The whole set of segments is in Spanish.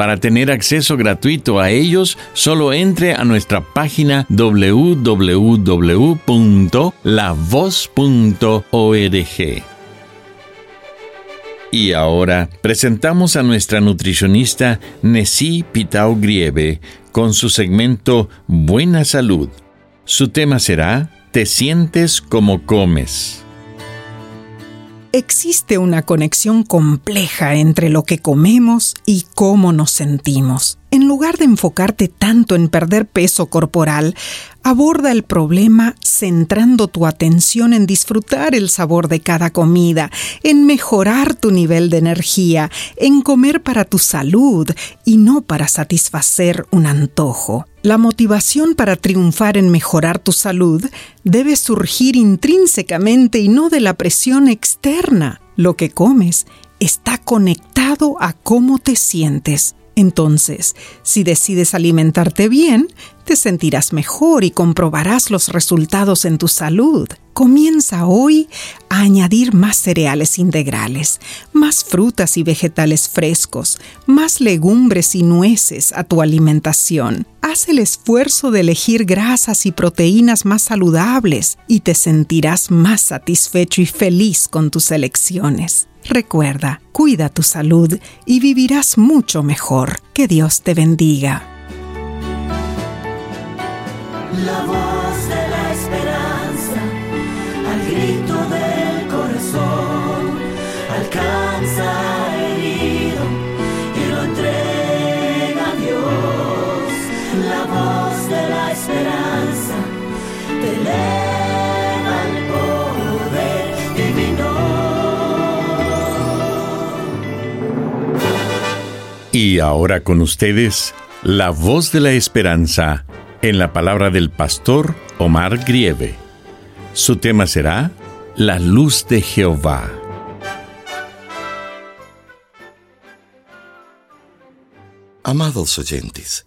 Para tener acceso gratuito a ellos, solo entre a nuestra página www.lavoz.org. Y ahora presentamos a nuestra nutricionista Nessie Pitao Grieve con su segmento Buena Salud. Su tema será Te sientes como comes existe una conexión compleja entre lo que comemos y cómo nos sentimos. En lugar de enfocarte tanto en perder peso corporal, aborda el problema centrando tu atención en disfrutar el sabor de cada comida, en mejorar tu nivel de energía, en comer para tu salud y no para satisfacer un antojo. La motivación para triunfar en mejorar tu salud debe surgir intrínsecamente y no de la presión externa. Lo que comes está conectado a cómo te sientes. Entonces, si decides alimentarte bien, te sentirás mejor y comprobarás los resultados en tu salud. Comienza hoy a añadir más cereales integrales, más frutas y vegetales frescos, más legumbres y nueces a tu alimentación. Haz el esfuerzo de elegir grasas y proteínas más saludables y te sentirás más satisfecho y feliz con tus elecciones. Recuerda, cuida tu salud y vivirás mucho mejor. Que Dios te bendiga. Y ahora con ustedes, la voz de la esperanza en la palabra del pastor Omar Grieve. Su tema será La luz de Jehová. Amados oyentes,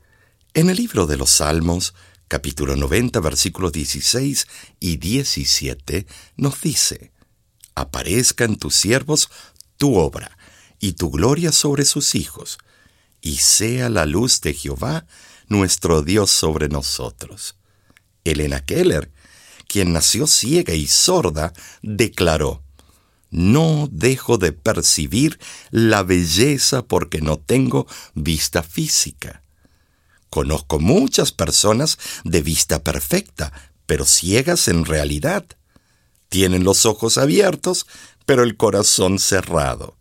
en el libro de los Salmos, capítulo 90, versículos 16 y 17, nos dice, Aparezca en tus siervos tu obra y tu gloria sobre sus hijos, y sea la luz de Jehová nuestro Dios sobre nosotros. Elena Keller, quien nació ciega y sorda, declaró, No dejo de percibir la belleza porque no tengo vista física. Conozco muchas personas de vista perfecta, pero ciegas en realidad. Tienen los ojos abiertos, pero el corazón cerrado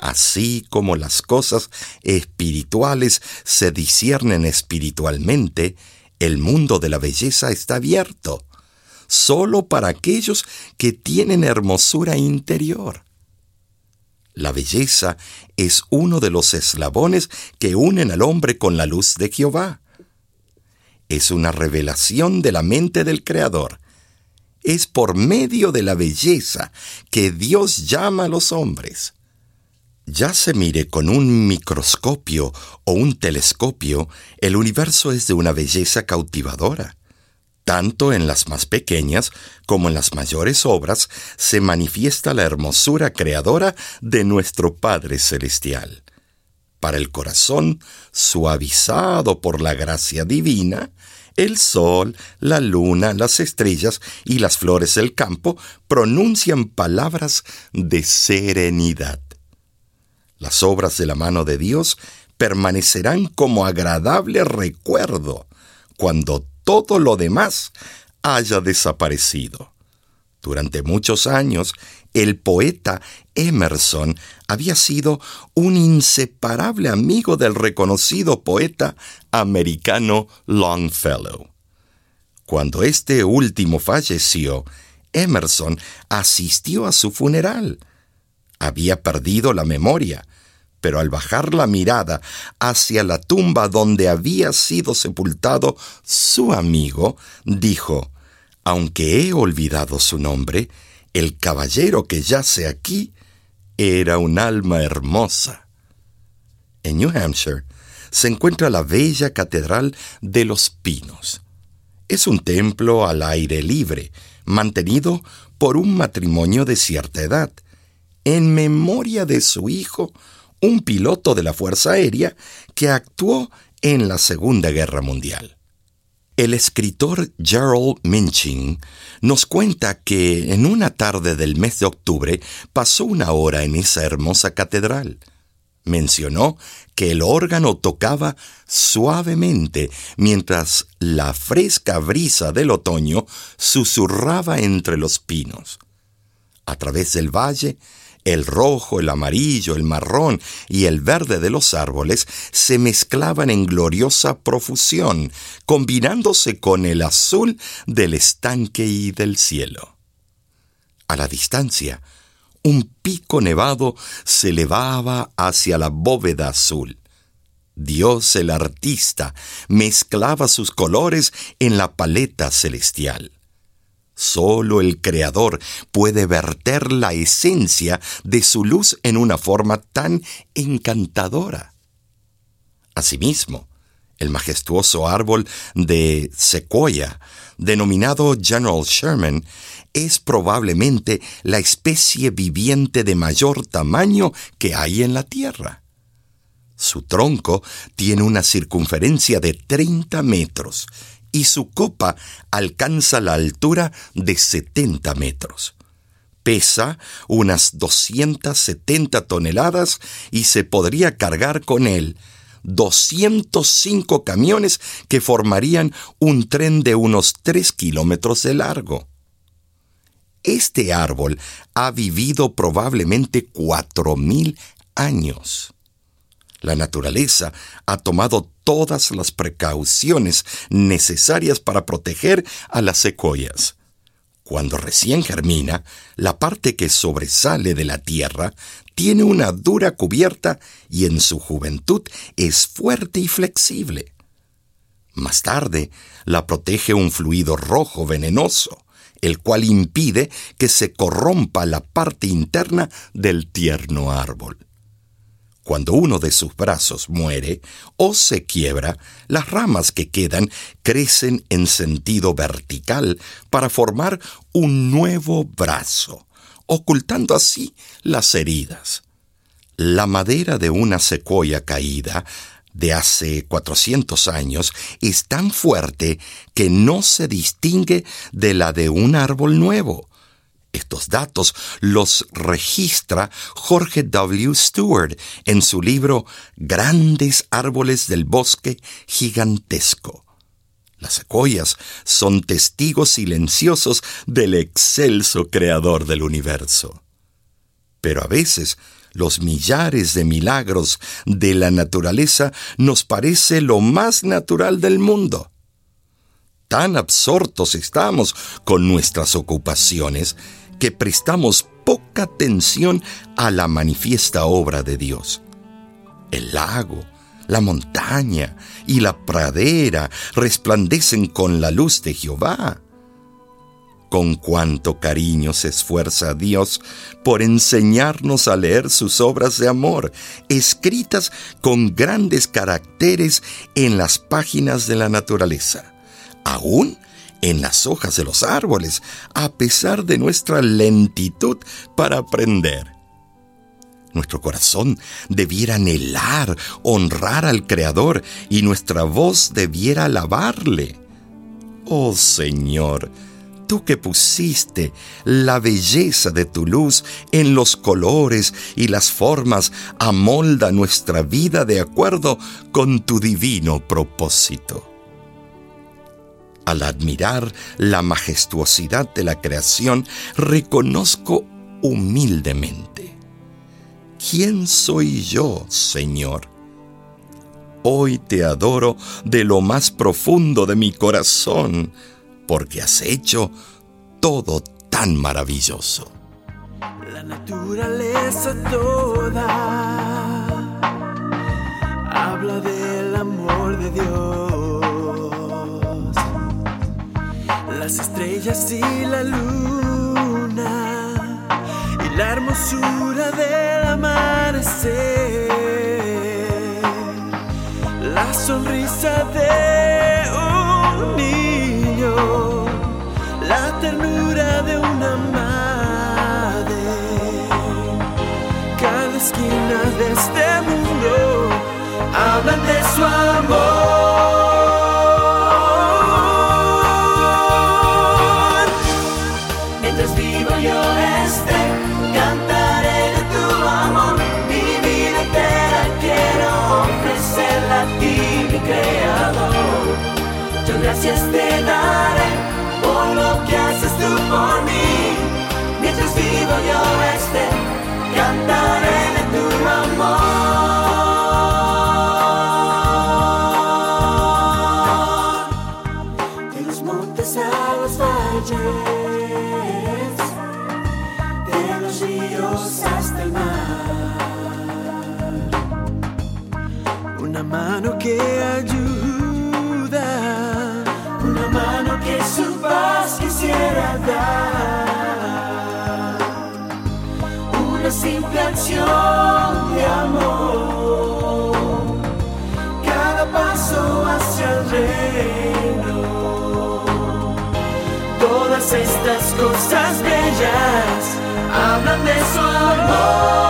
así como las cosas espirituales se disciernen espiritualmente, el mundo de la belleza está abierto, solo para aquellos que tienen hermosura interior. La belleza es uno de los eslabones que unen al hombre con la luz de Jehová. Es una revelación de la mente del Creador. Es por medio de la belleza que Dios llama a los hombres ya se mire con un microscopio o un telescopio, el universo es de una belleza cautivadora. Tanto en las más pequeñas como en las mayores obras se manifiesta la hermosura creadora de nuestro Padre Celestial. Para el corazón, suavizado por la gracia divina, el sol, la luna, las estrellas y las flores del campo pronuncian palabras de serenidad. Las obras de la mano de Dios permanecerán como agradable recuerdo cuando todo lo demás haya desaparecido. Durante muchos años, el poeta Emerson había sido un inseparable amigo del reconocido poeta americano Longfellow. Cuando este último falleció, Emerson asistió a su funeral. Había perdido la memoria, pero al bajar la mirada hacia la tumba donde había sido sepultado su amigo, dijo, aunque he olvidado su nombre, el caballero que yace aquí era un alma hermosa. En New Hampshire se encuentra la bella Catedral de los Pinos. Es un templo al aire libre, mantenido por un matrimonio de cierta edad, en memoria de su hijo, un piloto de la Fuerza Aérea que actuó en la Segunda Guerra Mundial. El escritor Gerald Minchin nos cuenta que en una tarde del mes de octubre pasó una hora en esa hermosa catedral. Mencionó que el órgano tocaba suavemente mientras la fresca brisa del otoño susurraba entre los pinos. A través del valle el rojo, el amarillo, el marrón y el verde de los árboles se mezclaban en gloriosa profusión, combinándose con el azul del estanque y del cielo. A la distancia, un pico nevado se elevaba hacia la bóveda azul. Dios el artista mezclaba sus colores en la paleta celestial. Solo el Creador puede verter la esencia de su luz en una forma tan encantadora. Asimismo, el majestuoso árbol de sequoia, denominado General Sherman, es probablemente la especie viviente de mayor tamaño que hay en la Tierra. Su tronco tiene una circunferencia de 30 metros y su copa alcanza la altura de 70 metros. Pesa unas 270 toneladas y se podría cargar con él 205 camiones que formarían un tren de unos 3 kilómetros de largo. Este árbol ha vivido probablemente 4.000 años. La naturaleza ha tomado todas las precauciones necesarias para proteger a las secuoyas. Cuando recién germina, la parte que sobresale de la tierra tiene una dura cubierta y en su juventud es fuerte y flexible. Más tarde, la protege un fluido rojo venenoso, el cual impide que se corrompa la parte interna del tierno árbol. Cuando uno de sus brazos muere o se quiebra, las ramas que quedan crecen en sentido vertical para formar un nuevo brazo, ocultando así las heridas. La madera de una secuoya caída de hace 400 años es tan fuerte que no se distingue de la de un árbol nuevo estos datos los registra Jorge W. Stewart en su libro Grandes árboles del bosque gigantesco. Las secuoyas son testigos silenciosos del excelso creador del universo. Pero a veces los millares de milagros de la naturaleza nos parece lo más natural del mundo. Tan absortos estamos con nuestras ocupaciones que prestamos poca atención a la manifiesta obra de Dios. El lago, la montaña y la pradera resplandecen con la luz de Jehová. Con cuánto cariño se esfuerza Dios por enseñarnos a leer sus obras de amor, escritas con grandes caracteres en las páginas de la naturaleza, aún en las hojas de los árboles, a pesar de nuestra lentitud para aprender. Nuestro corazón debiera anhelar, honrar al Creador y nuestra voz debiera alabarle. Oh Señor, tú que pusiste la belleza de tu luz en los colores y las formas, amolda nuestra vida de acuerdo con tu divino propósito. Al admirar la majestuosidad de la creación, reconozco humildemente. ¿Quién soy yo, Señor? Hoy te adoro de lo más profundo de mi corazón, porque has hecho todo tan maravilloso. La naturaleza toda habla del amor de Dios. Las estrellas y la luna y la hermosura del amanecer. La sonrisa de un niño, la ternura de una gracias te daré por lo que haces tú por mí. Mientras vivo yo este, cantaré de tu amor. De los montes a los valles, de los ríos hasta el mar. De amor. Cada paso hacia el reino. todas estas cosas bellas hablan de su amor.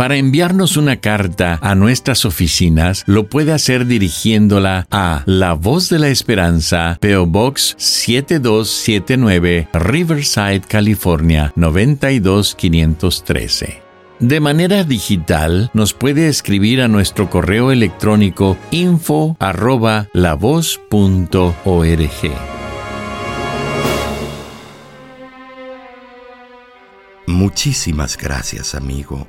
Para enviarnos una carta a nuestras oficinas, lo puede hacer dirigiéndola a La Voz de la Esperanza, PO Box 7279, Riverside, California 92513. De manera digital, nos puede escribir a nuestro correo electrónico info arroba lavoz.org. Muchísimas gracias, amigo,